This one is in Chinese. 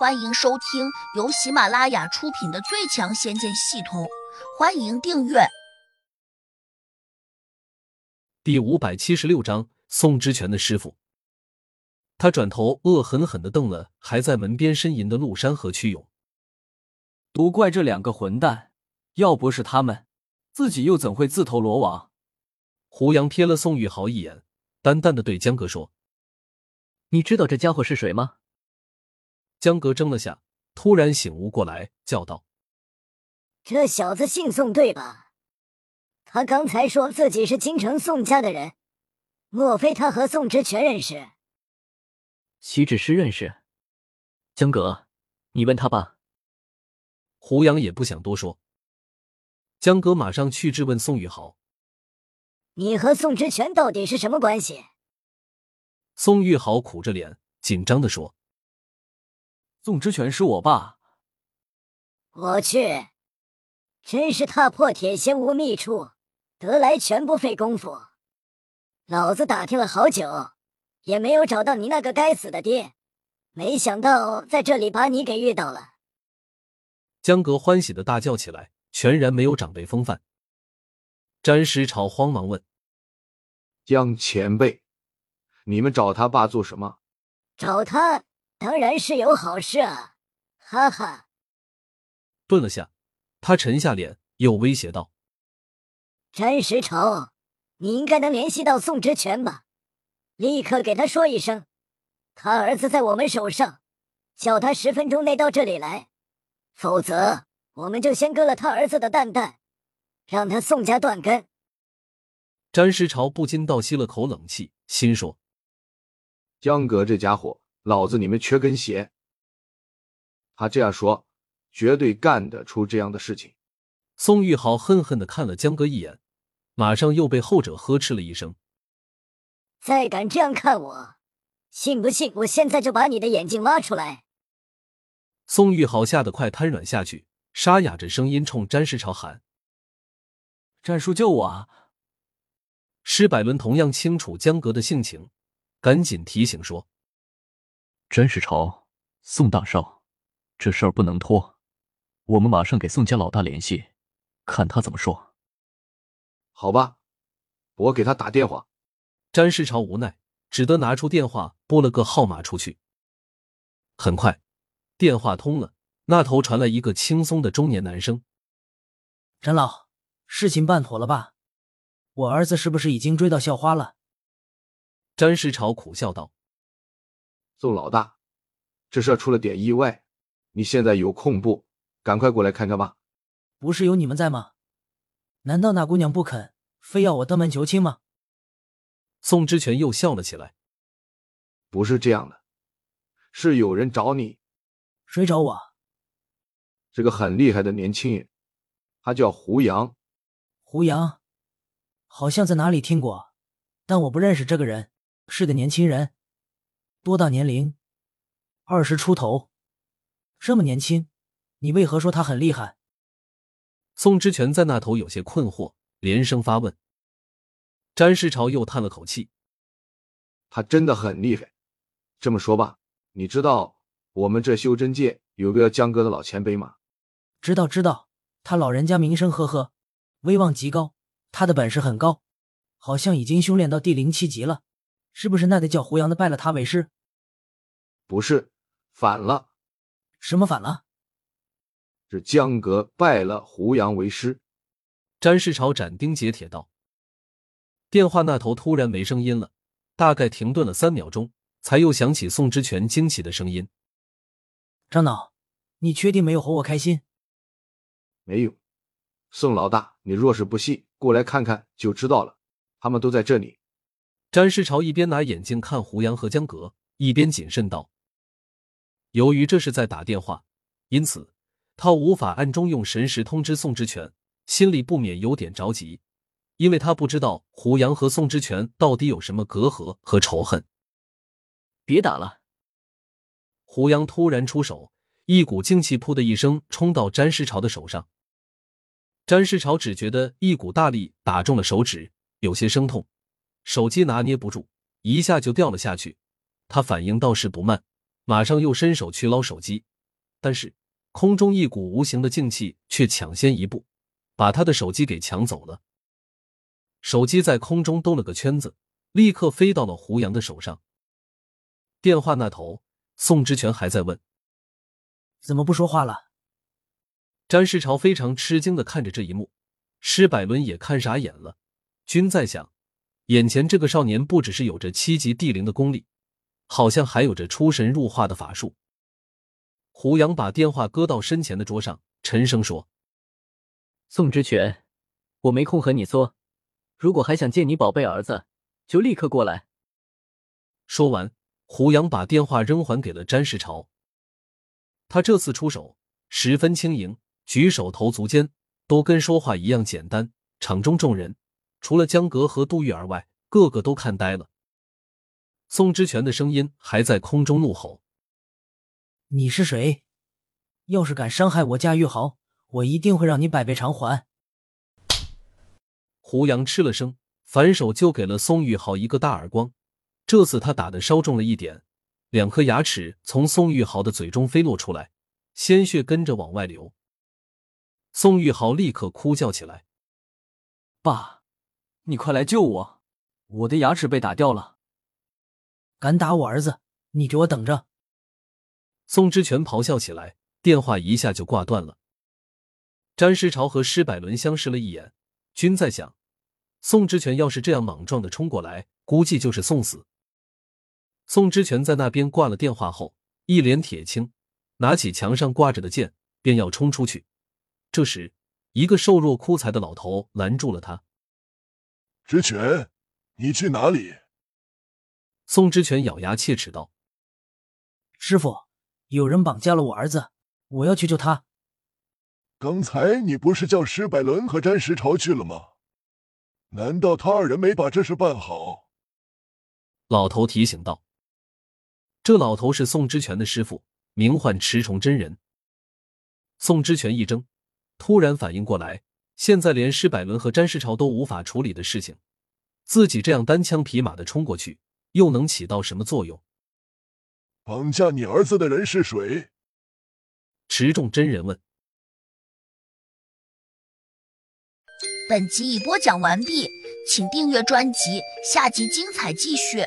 欢迎收听由喜马拉雅出品的《最强仙剑系统》，欢迎订阅。第五百七十六章：宋之权的师傅。他转头恶狠狠的瞪了还在门边呻吟的陆山和屈勇。都怪这两个混蛋！要不是他们，自己又怎会自投罗网？胡杨瞥了宋玉豪一眼，淡淡的对江哥说：“你知道这家伙是谁吗？”江格怔了下，突然醒悟过来，叫道：“这小子姓宋对吧？他刚才说自己是京城宋家的人，莫非他和宋之权认识？岂止是认识？江格，你问他吧。”胡杨也不想多说，江哥马上去质问宋玉豪：“你和宋之权到底是什么关系？”宋玉豪苦着脸，紧张的说。宋之权是我爸。我去，真是踏破铁鞋无觅处，得来全不费工夫。老子打听了好久，也没有找到你那个该死的爹，没想到在这里把你给遇到了。江格欢喜的大叫起来，全然没有长辈风范。詹师朝慌忙问：“江前辈，你们找他爸做什么？”找他。当然是有好事啊！哈哈。顿了下，他沉下脸，又威胁道：“詹石朝，你应该能联系到宋之权吧？立刻给他说一声，他儿子在我们手上，叫他十分钟内到这里来，否则我们就先割了他儿子的蛋蛋，让他宋家断根。”詹石潮不禁倒吸了口冷气，心说：“江哥这家伙。”老子你们缺根弦！他这样说，绝对干得出这样的事情。宋玉豪恨恨的看了江哥一眼，马上又被后者呵斥了一声：“再敢这样看我，信不信我现在就把你的眼睛挖出来？”宋玉豪吓得快瘫软下去，沙哑着声音冲詹世朝喊：“战叔救我啊！”施百伦同样清楚江哥的性情，赶紧提醒说。詹世朝，宋大少，这事儿不能拖，我们马上给宋家老大联系，看他怎么说。好吧，我给他打电话。詹世朝无奈，只得拿出电话拨了个号码出去。很快，电话通了，那头传来一个轻松的中年男声：“詹老，事情办妥了吧？我儿子是不是已经追到校花了？”詹世朝苦笑道。宋老大，这事出了点意外，你现在有空不？赶快过来看看吧。不是有你们在吗？难道那姑娘不肯，非要我登门求亲吗？宋之权又笑了起来。不是这样的，是有人找你。谁找我？这个很厉害的年轻人，他叫胡杨。胡杨，好像在哪里听过，但我不认识这个人。是个年轻人。多大年龄？二十出头，这么年轻，你为何说他很厉害？宋之权在那头有些困惑，连声发问。詹世朝又叹了口气：“他真的很厉害。这么说吧，你知道我们这修真界有个江哥的老前辈吗？”“知道，知道。他老人家名声赫赫，威望极高，他的本事很高，好像已经修炼到第零七级了。”是不是那得叫胡杨的拜了他为师？不是，反了。什么反了？是江阁拜了胡杨为师。詹世朝斩钉截铁道。电话那头突然没声音了，大概停顿了三秒钟，才又响起宋之权惊奇的声音：“张导，你确定没有哄我开心？”没有。宋老大，你若是不信，过来看看就知道了。他们都在这里。詹世朝一边拿眼镜看胡杨和江格，一边谨慎道：“由于这是在打电话，因此他无法暗中用神识通知宋之权，心里不免有点着急，因为他不知道胡杨和宋之权到底有什么隔阂和仇恨。”别打了！胡杨突然出手，一股劲气噗的一声冲到詹世朝的手上。詹世朝只觉得一股大力打中了手指，有些生痛。手机拿捏不住，一下就掉了下去。他反应倒是不慢，马上又伸手去捞手机，但是空中一股无形的静气却抢先一步，把他的手机给抢走了。手机在空中兜了个圈子，立刻飞到了胡杨的手上。电话那头，宋之权还在问：“怎么不说话了？”詹世朝非常吃惊的看着这一幕，施百伦也看傻眼了。均在想，眼前这个少年不只是有着七级地灵的功力。好像还有着出神入化的法术。胡杨把电话搁到身前的桌上，沉声说：“宋之权，我没空和你说，如果还想见你宝贝儿子，就立刻过来。”说完，胡杨把电话扔还给了詹世朝。他这次出手十分轻盈，举手投足间都跟说话一样简单。场中众人除了江格和杜玉儿外，个个都看呆了。宋之权的声音还在空中怒吼：“你是谁？要是敢伤害我家玉豪，我一定会让你百倍偿还！”胡杨吃了声，反手就给了宋玉豪一个大耳光。这次他打的稍重了一点，两颗牙齿从宋玉豪的嘴中飞落出来，鲜血跟着往外流。宋玉豪立刻哭叫起来：“爸，你快来救我！我的牙齿被打掉了！”敢打我儿子，你给我等着！宋之权咆哮起来，电话一下就挂断了。詹世朝和施百伦相视了一眼，均在想：宋之权要是这样莽撞的冲过来，估计就是送死。宋之权在那边挂了电话后，一脸铁青，拿起墙上挂着的剑，便要冲出去。这时，一个瘦弱枯材的老头拦住了他：“之泉，你去哪里？”宋之泉咬牙切齿道：“师傅，有人绑架了我儿子，我要去救他。刚才你不是叫施百伦和詹石朝去了吗？难道他二人没把这事办好？”老头提醒道：“这老头是宋之泉的师傅，名唤池重真人。”宋之泉一怔，突然反应过来，现在连施百伦和詹世朝都无法处理的事情，自己这样单枪匹马的冲过去。又能起到什么作用？绑架你儿子的人是谁？持重真人问。本集已播讲完毕，请订阅专辑，下集精彩继续。